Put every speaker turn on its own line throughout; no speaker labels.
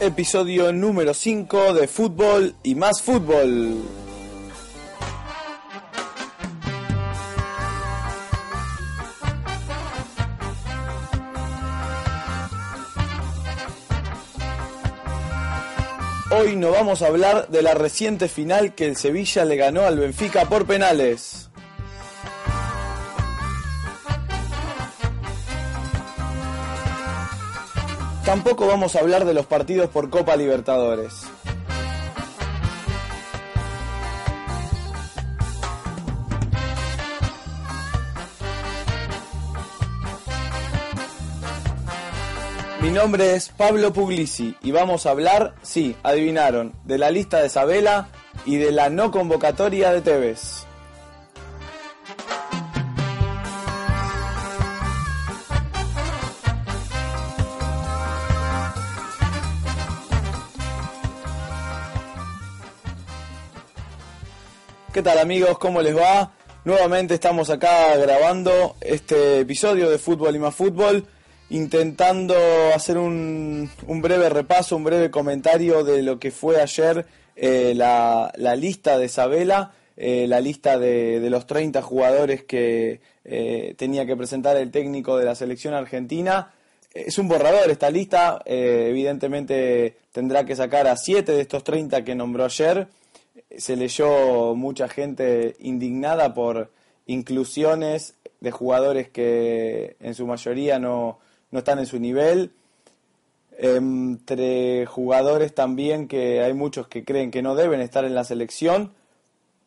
Episodio número 5 de Fútbol y más fútbol. Hoy no vamos a hablar de la reciente final que el Sevilla le ganó al Benfica por penales. Tampoco vamos a hablar de los partidos por Copa Libertadores. Mi nombre es Pablo Puglisi y vamos a hablar, sí, adivinaron, de la lista de Sabela y de la no convocatoria de Tevez. ¿Qué tal amigos? ¿Cómo les va? Nuevamente estamos acá grabando este episodio de Fútbol y más Fútbol, intentando hacer un, un breve repaso, un breve comentario de lo que fue ayer eh, la, lista de Sabela, eh, la lista de, los 30 jugadores que eh, tenía que presentar el técnico de la selección argentina. Es un borrador esta lista, evidentemente tendrá que sacar a 7 de estos 30 que nombró ayer se leyó mucha gente indignada por inclusiones de jugadores que en su mayoría no, no están en su nivel. Entre jugadores también que hay muchos que creen que no deben estar en la selección,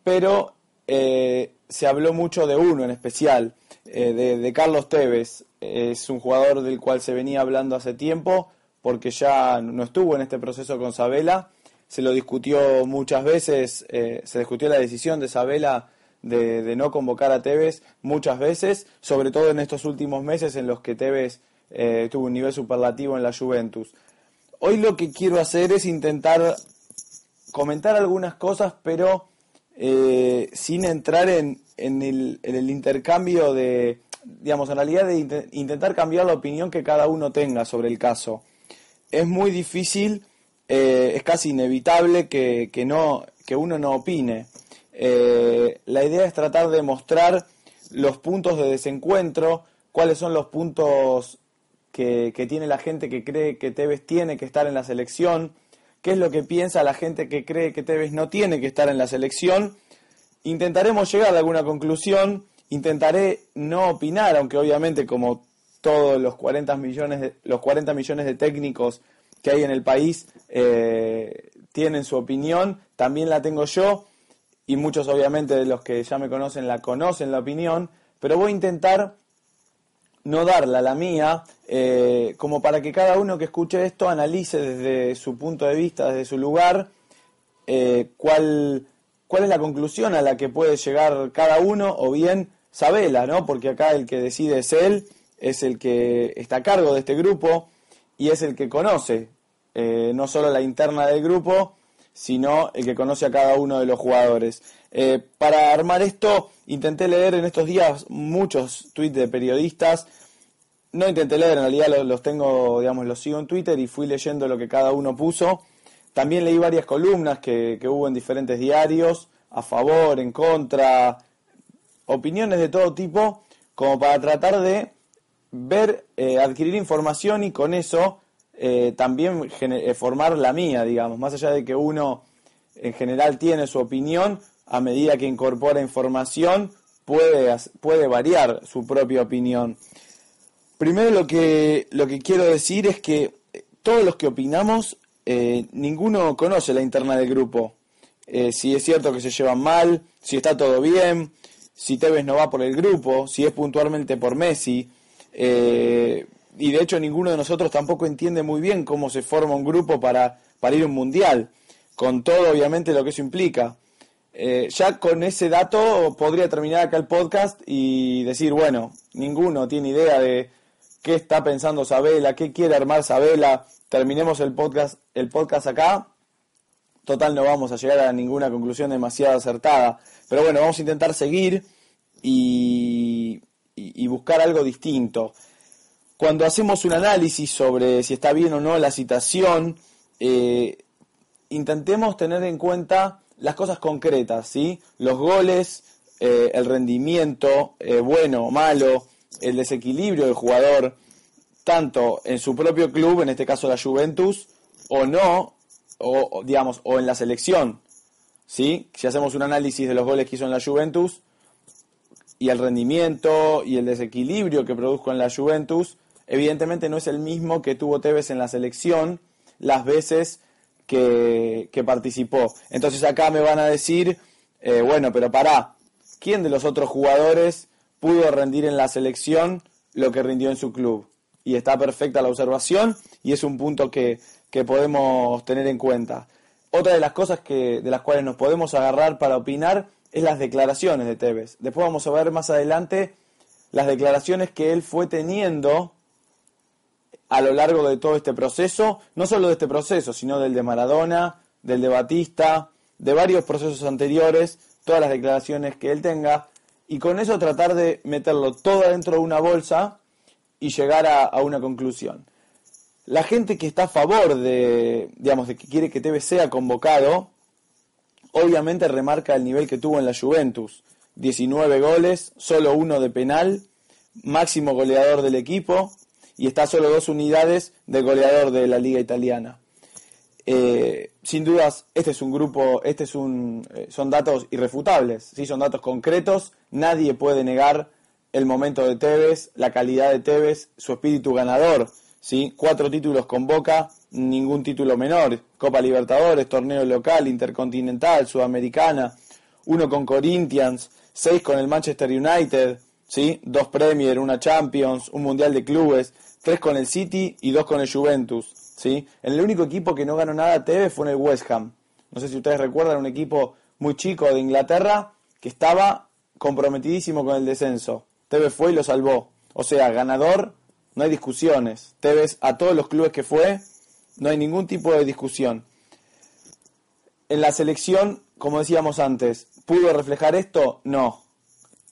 pero eh, se habló mucho de uno en especial, eh, de, de Carlos Tevez. Es un jugador del cual se venía hablando hace tiempo porque ya no estuvo en este proceso con Sabela se lo discutió muchas veces, eh, se discutió la decisión de Sabela de, no convocar a Tevez muchas veces, sobre todo en estos últimos meses en los que Tevez eh, tuvo un nivel superlativo en la Juventus. Hoy lo que quiero hacer es intentar comentar algunas cosas, pero eh, sin entrar en, en, el, intercambio de, digamos, en realidad de int intentar cambiar la opinión que cada uno tenga sobre el caso. Es muy difícil eh, es casi inevitable que, que, no, que uno no opine. Eh, la idea es tratar de mostrar los puntos de desencuentro, cuáles son los puntos que, que, tiene la gente que cree que Tevez tiene que estar en la selección, qué es lo que piensa la gente que cree que Tevez no tiene que estar en la selección. Intentaremos llegar a alguna conclusión, intentaré no opinar, aunque obviamente como todos los 40 millones los 40 millones de técnicos que hay en el país eh, tienen su opinión, también la tengo yo y muchos obviamente de los que ya me conocen la conocen la opinión, pero voy a intentar no darla la mía, eh, como para que cada uno que escuche esto analice desde su punto de vista, desde su lugar, eh, cuál, cuál es la conclusión a la que puede llegar cada uno, o bien Sabela, ¿no? Porque acá el que decide es él, es el que está a cargo de este grupo, y es el que conoce eh, no solo la interna del grupo, sino el que conoce a cada uno de los jugadores. Eh, para armar esto, intenté leer en estos días muchos tweets de periodistas. No intenté leer, en realidad los, los tengo, digamos, los sigo en Twitter y fui leyendo lo que cada uno puso. También leí varias columnas que, que hubo en diferentes diarios, a favor, en contra, opiniones de todo tipo, como para tratar de ver, eh, adquirir información y con eso eh, también eh, formar la mía, digamos, más allá de que uno en general tiene su opinión, a medida que incorpora información puede, puede variar su propia opinión. Primero lo que, lo que quiero decir es que todos los que opinamos, eh, ninguno conoce la interna del grupo. eh, si es cierto que se llevan mal, si está todo bien, si Tevez no va por el grupo, si es puntualmente por Messi. Eh, y de hecho ninguno de nosotros tampoco entiende muy bien cómo se forma un grupo para, para ir a un mundial, con todo obviamente lo que eso implica. Eh, ya con ese dato podría terminar acá el podcast y decir, bueno, ninguno tiene idea de qué está pensando Sabela, qué quiere armar Sabela. Terminemos el podcast, el podcast acá. Total, no vamos a llegar a ninguna conclusión demasiado acertada. Pero bueno, vamos a intentar seguir y, y buscar algo distinto. Cuando hacemos un análisis sobre si está bien o no la citación, eh, intentemos tener en cuenta las cosas concretas, ¿sí? Los goles, eh, el rendimiento, eh, bueno o malo, el desequilibrio del jugador, tanto en su propio club, en este caso la Juventus, o no, o digamos, o en la selección, ¿sí? Si hacemos un análisis de los goles que hizo en la Juventus y el rendimiento y el desequilibrio que produjo en la Juventus, evidentemente no es el mismo que tuvo Tevez en la selección las veces que, participó. Entonces acá me van a decir, eh, bueno, pero pará, ¿quién de los otros jugadores pudo rendir en la selección lo que rindió en su club? Y está perfecta la observación y es un punto que, que podemos tener en cuenta. Otra de las cosas que, de las cuales nos podemos agarrar para opinar es las declaraciones de Tevez. Después vamos a ver más adelante las declaraciones que él fue teniendo a lo largo de todo este proceso, no solo de este proceso, sino del de Maradona, del de Batista, de varios procesos anteriores, todas las declaraciones que él tenga, y con eso tratar de meterlo todo dentro de una bolsa y llegar a, una conclusión. La gente que está a favor de, digamos, de que quiere que Tevez sea convocado, obviamente remarca el nivel que tuvo en la Juventus. 19 goles, solo uno de penal, máximo goleador del equipo, y está solo dos unidades de goleador de la liga italiana. Eh, sin dudas, este es un grupo, este es un, eh, son datos irrefutables, ¿sí? son datos concretos, nadie puede negar el momento de Tevez, la calidad de Tevez, su espíritu ganador, ¿sí? cuatro títulos con Boca, ningún título menor, Copa Libertadores, torneo local, intercontinental, sudamericana, uno con Corinthians, seis con el Manchester United, ¿sí? dos Premier, una Champions, un Mundial de Clubes, tres con el City y dos con el Juventus. ¿sí? El único equipo que no ganó nada Tevez fue en el West Ham. No sé si ustedes recuerdan, un equipo muy chico de Inglaterra que estaba comprometidísimo con el descenso. Tevez fue y lo salvó. O sea, ganador, no hay discusiones. Tevez a todos los clubes que fue, no hay ningún tipo de discusión. En la selección, como decíamos antes, ¿pudo reflejar esto? No.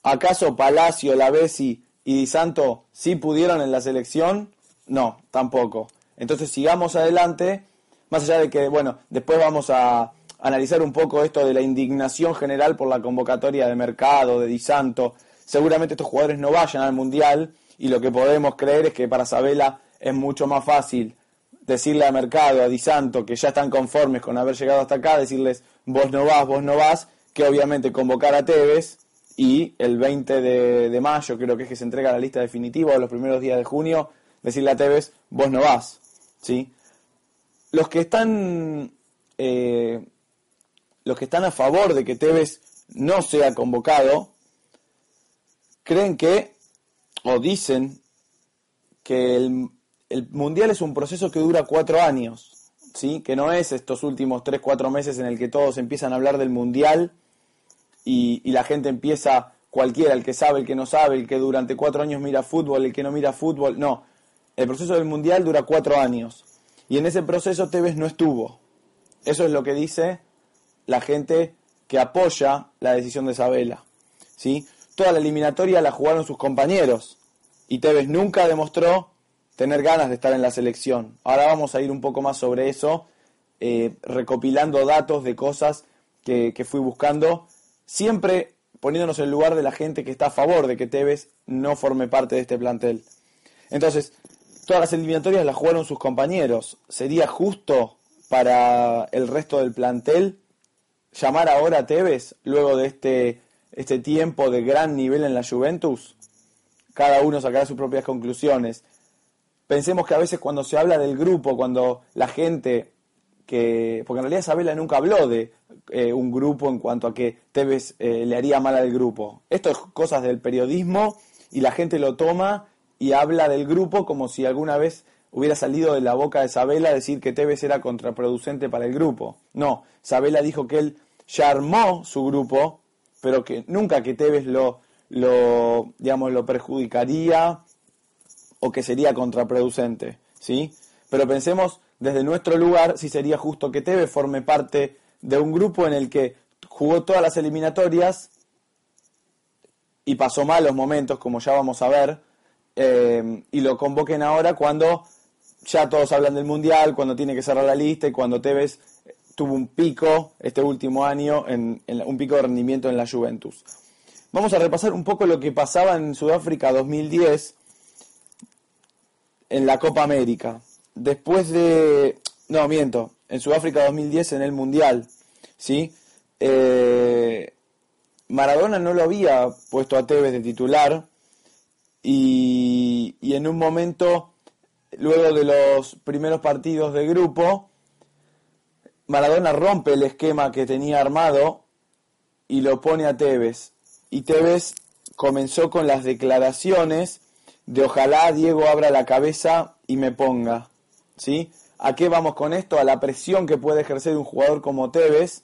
¿Acaso Palacio, Lavesi y Di Santo sí pudieron en la selección, no, tampoco. Entonces sigamos adelante, más allá de que, bueno, después vamos a analizar un poco esto de la indignación general por la convocatoria de Mercado, de Di Santo. Seguramente estos jugadores no vayan al Mundial y lo que podemos creer es que para Sabela es mucho más fácil decirle a Mercado, a Di Santo, que ya están conformes con haber llegado hasta acá, decirles vos no vas, vos no vas, que obviamente convocar a Tevez y el 20 de, mayo creo que es que se entrega la lista definitiva o los primeros días de junio, decirle a Tevez, vos no vas. ¿sí? Los que están eh, los que están a favor de que Tevez no sea convocado creen que o dicen que el, el mundial es un proceso que dura cuatro años, ¿sí? que no es estos últimos tres, cuatro meses en el que todos empiezan a hablar del mundial y, la gente empieza, cualquiera, el que sabe, el que no sabe, el que durante cuatro años mira fútbol, el que no mira fútbol, no. El proceso del Mundial dura cuatro años. Y en ese proceso Tevez no estuvo. Eso es lo que dice la gente que apoya la decisión de Isabela. ¿sí? Toda la eliminatoria la jugaron sus compañeros. Y Tevez nunca demostró tener ganas de estar en la selección. Ahora vamos a ir un poco más sobre eso, eh, recopilando datos de cosas que, que fui buscando siempre poniéndonos en el lugar de la gente que está a favor de que Tevez no forme parte de este plantel. Entonces, todas las eliminatorias las jugaron sus compañeros. ¿Sería justo para el resto del plantel llamar ahora a Tevez luego de este, este tiempo de gran nivel en la Juventus? Cada uno sacará sus propias conclusiones. Pensemos que a veces cuando se habla del grupo, cuando la gente que porque en realidad Isabela nunca habló de eh, un grupo en cuanto a que Tevez eh, le haría mal al grupo. Esto es cosas del periodismo y la gente lo toma y habla del grupo como si alguna vez hubiera salido de la boca de Sabela decir que Tevez era contraproducente para el grupo. No, Sabela dijo que él ya armó su grupo, pero que nunca que Tevez lo, lo, digamos, lo perjudicaría o que sería contraproducente, ¿sí? Pero pensemos desde nuestro lugar si sería justo que Tevez forme parte de un grupo en el que jugó todas las eliminatorias y pasó malos momentos, como ya vamos a ver, eh, y lo convoquen ahora cuando ya todos hablan del Mundial, cuando tiene que cerrar la lista y cuando Tevez tuvo un pico este último año, en, un pico de rendimiento en la Juventus. Vamos a repasar un poco lo que pasaba en Sudáfrica 2010 en la Copa América. Después de... No, miento. En Sudáfrica 2010 en el Mundial. ¿Sí? Eh, Maradona no lo había puesto a Tevez de titular. Y, y en un momento, luego de los primeros partidos de grupo, Maradona rompe el esquema que tenía armado y lo pone a Tevez. Y Tevez comenzó con las declaraciones de ojalá Diego abra la cabeza y me ponga. ¿Sí? ¿A qué vamos con esto? A la presión que puede ejercer un jugador como Tevez,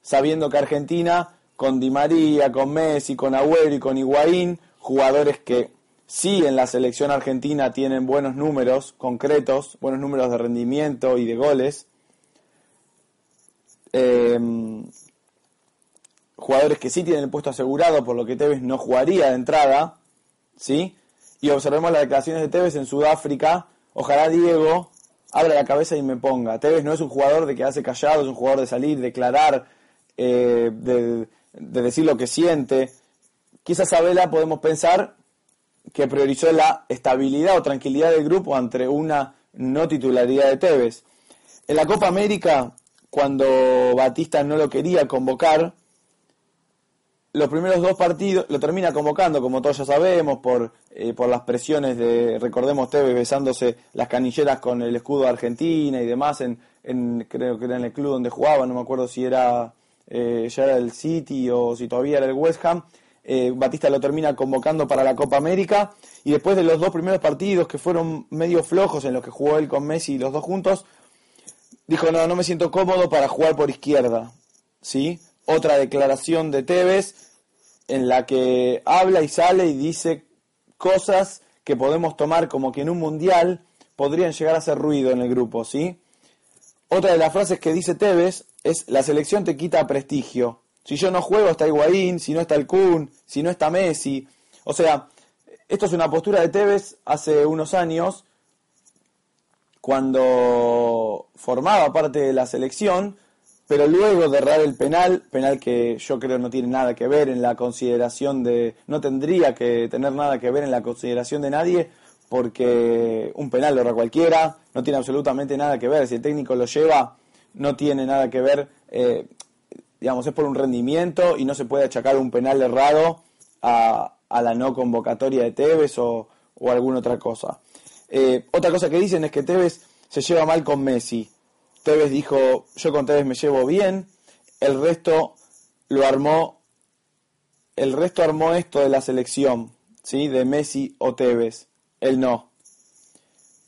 sabiendo que Argentina, con Di María, con Messi, con Agüero y con Higuaín, jugadores que sí en la selección argentina tienen buenos números concretos, buenos números de rendimiento y de goles, eh, jugadores que sí tienen el puesto asegurado, por lo que Tevez no jugaría de entrada, ¿sí? Y observemos las declaraciones de Tevez en Sudáfrica, ojalá Diego abra la cabeza y me ponga. Tevez no es un jugador de quedarse callado, es un jugador de salir, declarar, eh, de, de decir lo que siente. Quizás Abela podemos pensar que priorizó la estabilidad o tranquilidad del grupo ante una no titularidad de Tevez. En la Copa América, cuando Batista no lo quería convocar, los primeros dos partidos lo termina convocando, como todos ya sabemos, por, eh, por las presiones de, recordemos, Tevez besándose las canilleras con el escudo de Argentina y demás, en, en creo que era en el club donde jugaba, no me acuerdo si era eh, ya era el City o si todavía era el West Ham. Eh, Batista lo termina convocando para la Copa América y después de los dos primeros partidos que fueron medio flojos en los que jugó él con Messi y los dos juntos, dijo, no, no me siento cómodo para jugar por izquierda. ¿Sí? Otra declaración de Tevez en la que habla y sale y dice cosas que podemos tomar como que en un mundial podrían llegar a hacer ruido en el grupo, ¿sí? Otra de las frases que dice Tevez es la selección te quita prestigio. Si yo no juego está Higuaín, si no está el Kun, si no está Messi. O sea, esto es una postura de Tevez hace unos años cuando formaba parte de la selección, pero luego de errar el penal, penal que yo creo no tiene nada que ver en la consideración de, no tendría que tener nada que ver en la consideración de nadie, porque un penal lo erra cualquiera, no tiene absolutamente nada que ver, si el técnico lo lleva, no tiene nada que ver, eh, digamos, es por un rendimiento y no se puede achacar un penal errado a, la no convocatoria de Tevez o, o alguna otra cosa. Eh, otra cosa que dicen es que Tevez se lleva mal con Messi. Tevez dijo, yo con Tevez me llevo bien, el resto lo armó, el resto armó esto de la selección, ¿sí? De Messi o Tevez, él no.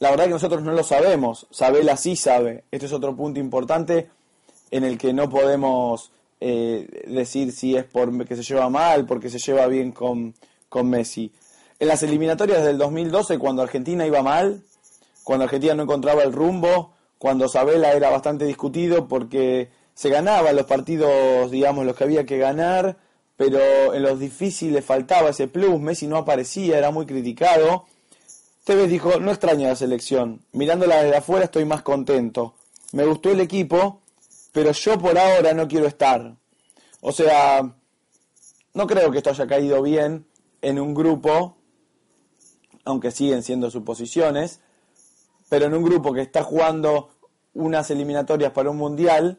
La verdad que nosotros no lo sabemos, Sabela sí sabe, este es otro punto importante en el que no podemos eh, decir si es porque se lleva mal, porque se lleva bien con, con Messi. En las eliminatorias del 2012, cuando Argentina iba mal, cuando Argentina no encontraba el rumbo, cuando Sabela era bastante discutido porque se ganaba los partidos, digamos, los que había que ganar, pero en los difíciles faltaba ese plus, Messi no aparecía, era muy criticado. Tevez dijo, no extraño la selección, mirándola desde afuera estoy más contento. Me gustó el equipo, pero yo por ahora no quiero estar. O sea, no creo que esto haya caído bien en un grupo, aunque siguen siendo suposiciones, pero en un grupo que está jugando unas eliminatorias para un mundial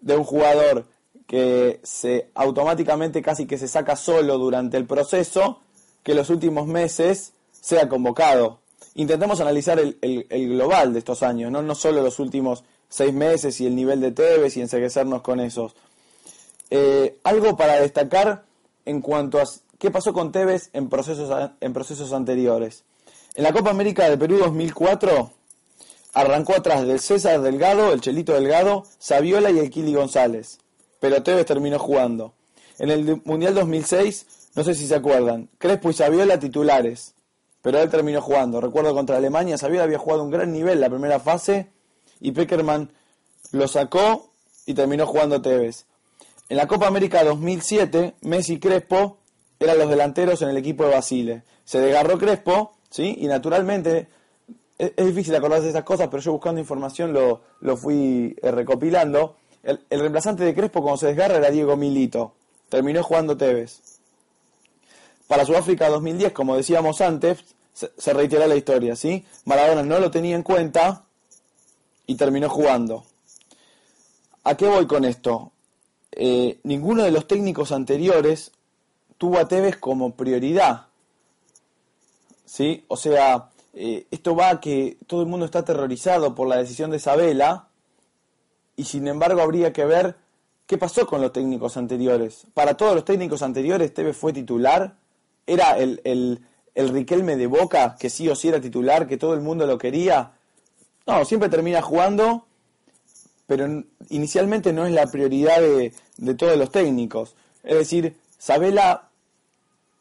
de un jugador que se automáticamente casi que se saca solo durante el proceso, que los últimos meses sea convocado. Intentemos analizar el, global de estos años, ¿no? no solo los últimos seis meses y el nivel de Tevez y enseguecernos con esos. Eh, algo para destacar en cuanto a qué pasó con Tevez en procesos, en procesos anteriores. En la Copa América de Perú 2004 arrancó atrás del César Delgado, el Chelito Delgado, Saviola y el Kili González, pero Tevez terminó jugando. En el Mundial 2006, no sé si se acuerdan, Crespo y Saviola titulares, pero él terminó jugando. Recuerdo contra Alemania, Saviola había jugado un gran nivel la primera fase y Peckerman lo sacó y terminó jugando Tevez. En la Copa América 2007, Messi y Crespo eran los delanteros en el equipo de Basile. Se desgarró Crespo, ¿sí? Y naturalmente es, difícil acordarse de esas cosas, pero yo buscando información lo, lo fui eh, recopilando. El, reemplazante de Crespo cuando se desgarra era Diego Milito. Terminó jugando Tevez. Para Sudáfrica 2010, como decíamos antes, se, se reiteró la historia, ¿sí? Maradona no lo tenía en cuenta y terminó jugando. ¿A qué voy con esto? Eh, ninguno de los técnicos anteriores tuvo a Tevez como prioridad. ¿Sí? O sea, eh, esto va a que todo el mundo está aterrorizado por la decisión de Isabela y sin embargo habría que ver qué pasó con los técnicos anteriores. Para todos los técnicos anteriores Tevez fue titular, era el, el, el Riquelme de Boca, que sí o sí era titular, que todo el mundo lo quería. No, siempre termina jugando pero inicialmente no es la prioridad de, todos los técnicos. Es decir, Sabela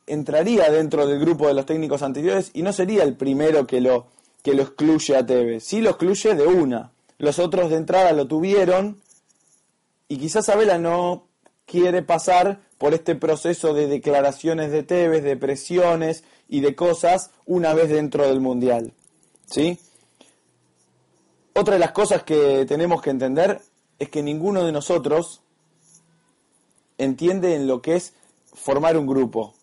entraría dentro del grupo de los técnicos anteriores y no sería el primero que lo, que lo excluye a Tevez. Sí lo excluye de una. Los otros de entrada lo tuvieron y quizás Sabela no quiere pasar por este proceso de declaraciones de Tevez, de presiones y de cosas una vez dentro del Mundial. ¿Sí? Otra de las cosas que tenemos que entender es que ninguno de nosotros entiende en lo que es formar un grupo.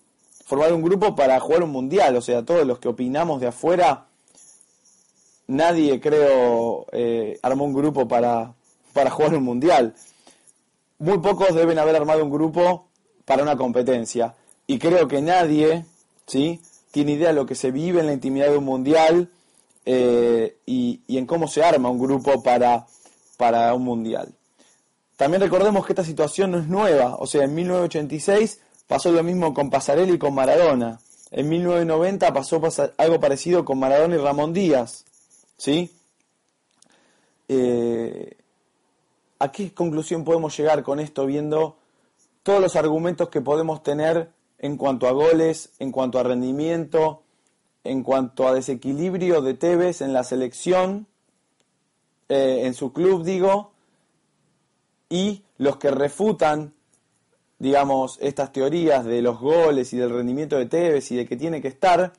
Formar un grupo para jugar un mundial, o sea, todos los que opinamos de afuera, nadie creo eh, armó un grupo para, para jugar un mundial. Muy pocos deben haber armado un grupo para una competencia. Y creo que nadie ¿sí? tiene idea de lo que se vive en la intimidad de un mundial eh, y, en cómo se arma un grupo para, para un mundial. También recordemos que esta situación no es nueva, o sea, en 1986 pasó lo mismo con Pasarelli y con Maradona. En 1990 pasó algo parecido con Maradona y Ramón Díaz. ¿Sí? Eh, ¿A qué conclusión podemos llegar con esto viendo todos los argumentos que podemos tener en cuanto a goles, en cuanto a rendimiento, en cuanto a desequilibrio de Tevez en la selección, eh, en su club digo, y los que refutan, digamos, estas teorías de los goles y del rendimiento de Tevez y de que tiene que estar,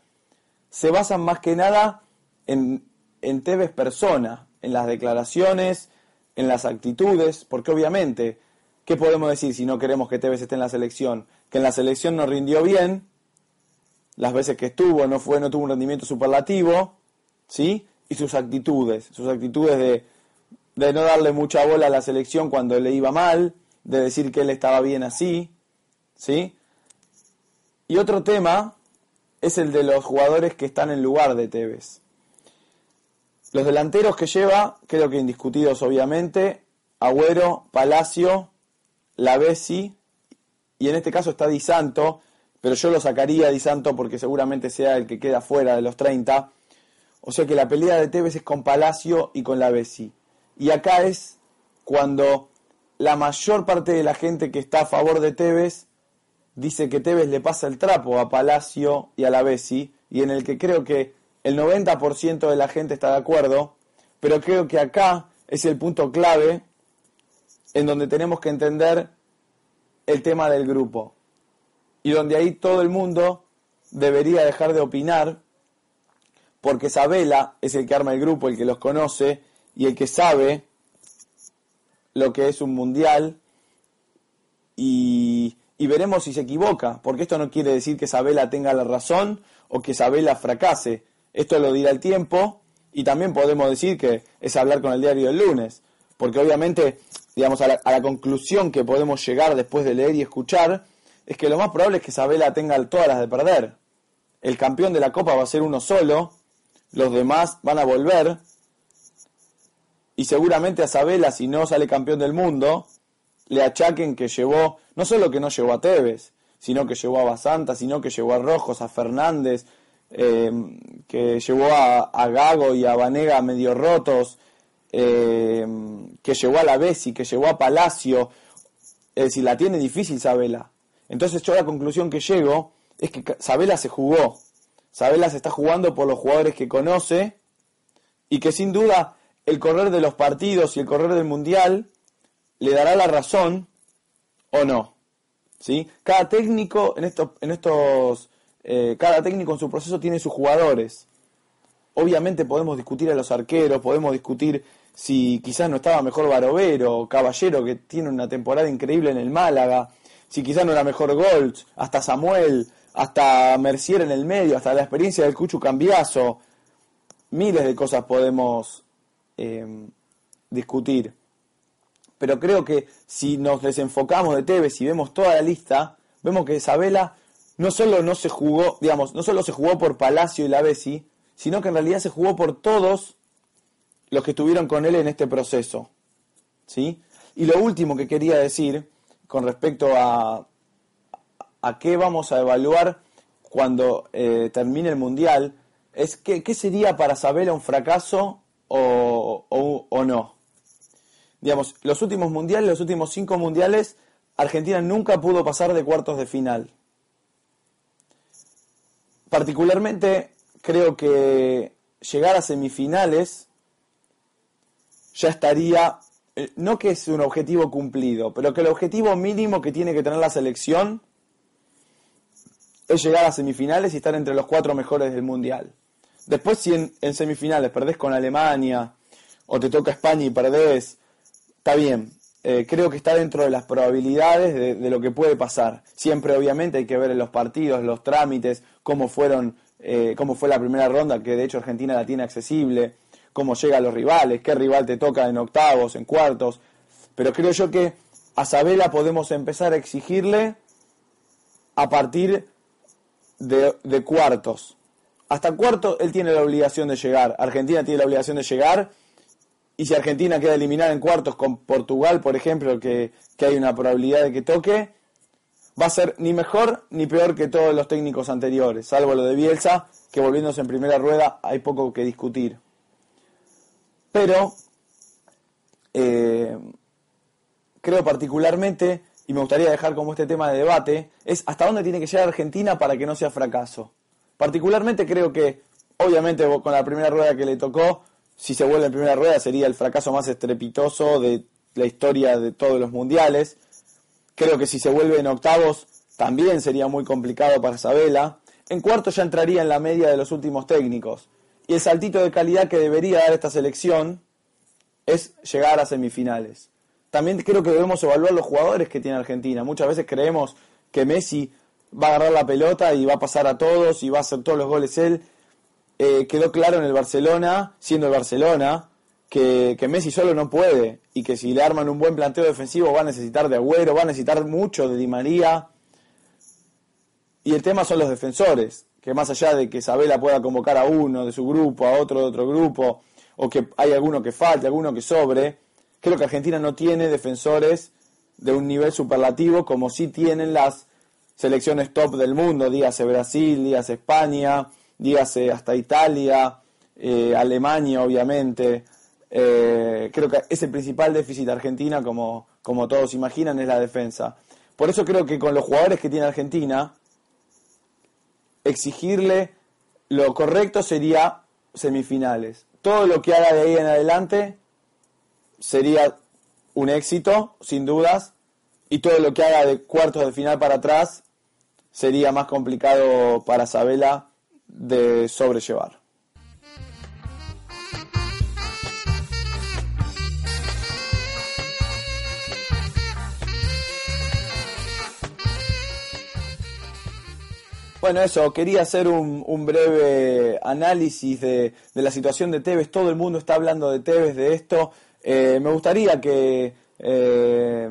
se basan más que nada en, en Tevez persona, en las declaraciones, en las actitudes, porque obviamente, ¿qué podemos decir si no queremos que Tevez esté en la selección? Que en la selección no rindió bien, las veces que estuvo, no fue, no tuvo un rendimiento superlativo, ¿sí? Y sus actitudes, sus actitudes de, de no darle mucha bola a la selección cuando le iba mal, de decir que él estaba bien así, ¿sí? Y otro tema es el de los jugadores que están en lugar de Tevez. Los delanteros que lleva, creo que indiscutidos obviamente, Agüero, Palacio, Lavesi, y en este caso está Di Santo, pero yo lo sacaría Di Santo porque seguramente sea el que queda fuera de los 30. O sea que la pelea de Tevez es con Palacio y con la Bessi. Y acá es cuando la mayor parte de la gente que está a favor de Tevez dice que Tevez le pasa el trapo a Palacio y a la Bessi, y en el que creo que el 90% de la gente está de acuerdo, pero creo que acá es el punto clave en donde tenemos que entender el tema del grupo y donde ahí todo el mundo debería dejar de opinar, porque Sabela es el que arma el grupo, el que los conoce y el que sabe lo que es un mundial y, y veremos si se equivoca, porque esto no quiere decir que Sabela tenga la razón o que Sabela fracase, esto lo dirá el tiempo y también podemos decir que es hablar con el diario del lunes, porque obviamente, digamos, a la, a la conclusión que podemos llegar después de leer y escuchar, es que lo más probable es que Sabela tenga todas las de perder. El campeón de la Copa va a ser uno solo, los demás van a volver. Y seguramente a Sabela, si no sale campeón del mundo, le achaquen que llevó, no solo que no llevó a Tevez, sino que llevó a Basanta, sino que llevó a Rojos, a Fernández, eh, que llevó a, Gago y a Vanega medio rotos, eh, que llevó a la Bessi, que llevó a Palacio. Es decir, la tiene difícil Sabela. Entonces yo la conclusión que llego es que Sabela se jugó. Sabela se está jugando por los jugadores que conoce y que sin duda el correr de los partidos y el correr del Mundial le dará la razón o no. ¿sí? Cada técnico en estos, en estos eh, cada técnico en su proceso tiene sus jugadores. Obviamente podemos discutir a los arqueros, podemos discutir si quizás no estaba mejor Barovero, Caballero, que tiene una temporada increíble en el Málaga, si quizás no era mejor Golds, hasta Samuel, hasta Mercier en el medio, hasta la experiencia del Cuchu Cambiazo. Miles de cosas podemos eh, discutir. Pero creo que si nos desenfocamos de Tevez y vemos toda la lista, vemos que Isabela no solo no se jugó, digamos, no solo se jugó por Palacio y la Bessi, sino que en realidad se jugó por todos los que estuvieron con él en este proceso. ¿Sí? Y lo último que quería decir con respecto a, a qué vamos a evaluar cuando eh, termine el Mundial es que, qué sería para Sabela un fracaso o, o, no. Digamos, los últimos mundiales, los últimos cinco mundiales, Argentina nunca pudo pasar de cuartos de final. Particularmente creo que llegar a semifinales ya estaría, eh, no que es un objetivo cumplido, pero que el objetivo mínimo que tiene que tener la selección es llegar a semifinales y estar entre los cuatro mejores del mundial. Después si en, semifinales perdés con Alemania o te toca España y perdés, está bien. Eh, creo que está dentro de las probabilidades de, lo que puede pasar. Siempre obviamente hay que ver en los partidos, los trámites, cómo fueron, eh, cómo fue la primera ronda, que de hecho Argentina la tiene accesible, cómo llega a los rivales, qué rival te toca en octavos, en cuartos. Pero creo yo que a Sabela podemos empezar a exigirle a partir de cuartos. Hasta cuarto él tiene la obligación de llegar. Argentina tiene la obligación de llegar. Y si Argentina queda eliminada en cuartos con Portugal, por ejemplo, que, que hay una probabilidad de que toque, va a ser ni mejor ni peor que todos los técnicos anteriores, salvo lo de Bielsa, que volviéndose en primera rueda hay poco que discutir. Pero eh, creo particularmente, y me gustaría dejar como este tema de debate, es hasta dónde tiene que llegar Argentina para que no sea fracaso. Particularmente creo que, obviamente con la primera rueda que le tocó, si se vuelve en primera rueda sería el fracaso más estrepitoso de la historia de todos los mundiales Creo que si se vuelve en octavos también sería muy complicado para Sabela. En cuarto ya entraría en la media de los últimos técnicos. Y el saltito de calidad que debería dar esta selección es llegar a semifinales. También creo que debemos evaluar los jugadores que tiene Argentina. Muchas veces creemos que Messi va a agarrar la pelota y va a pasar a todos y va a hacer todos los goles él. Eh, quedó claro en el Barcelona, siendo el Barcelona, que, Messi solo no puede y que si le arman un buen planteo defensivo va a necesitar de Agüero, va a necesitar mucho de Di María. Y el tema son los defensores, que más allá de que Isabela pueda convocar a uno de su grupo, a otro de otro grupo, o que hay alguno que falte, alguno que sobre, creo que Argentina no tiene defensores de un nivel superlativo como sí tienen las selecciones top del mundo, dígase Brasil, dígase España, dígase hasta Italia, eh, Alemania obviamente, eh, creo que es el principal déficit de Argentina, como, como todos imaginan, es la defensa. Por eso creo que con los jugadores que tiene Argentina, exigirle lo correcto sería semifinales. Todo lo que haga de ahí en adelante sería un éxito, sin dudas, y todo lo que haga de cuartos de final para atrás sería más complicado para Sabela de sobrellevar. Bueno, eso, quería hacer un, breve análisis de, la situación de Tevez. Todo el mundo está hablando de Tevez, de esto. Eh, me gustaría que eh,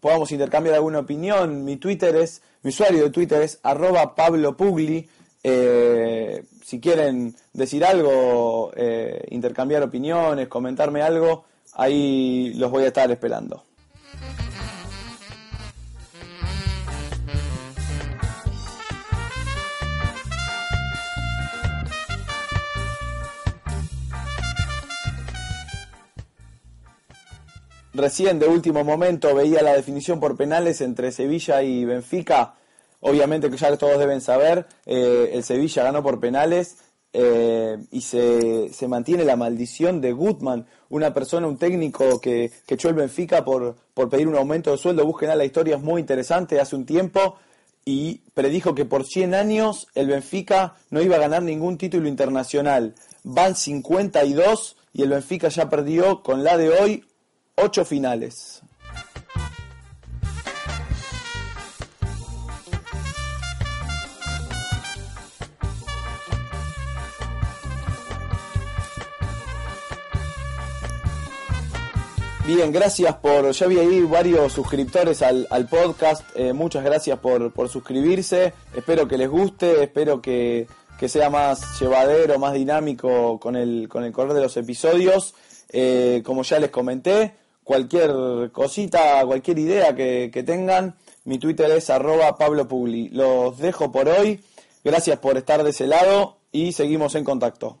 podamos intercambiar alguna opinión. Mi Twitter es, mi usuario de Twitter es arroba Pablo Pugli. Eh, si quieren decir algo, intercambiar opiniones, comentarme algo, ahí los voy a estar esperando. Recién de último momento veía la definición por penales entre Sevilla y Benfica. Obviamente que ya todos deben saber, eh, el Sevilla ganó por penales eh, y se, se, mantiene la maldición de Gutman, una persona, un técnico que, que echó el Benfica por, por pedir un aumento de sueldo. Busquen a la historia, es muy interesante, hace un tiempo y predijo que por 100 años el Benfica no iba a ganar ningún título internacional. Van 52 y el Benfica ya perdió con la de hoy ocho finales. Bien, gracias por, ya vi ahí varios suscriptores al, al podcast, eh, muchas gracias por, por, suscribirse, espero que les guste, espero que, que, sea más llevadero, más dinámico con el, con el correr de los episodios. Eh, como ya les comenté, cualquier cosita, cualquier idea que, que tengan, mi Twitter es arroba Pablo Pugli. Los dejo por hoy, gracias por estar de ese lado y seguimos en contacto.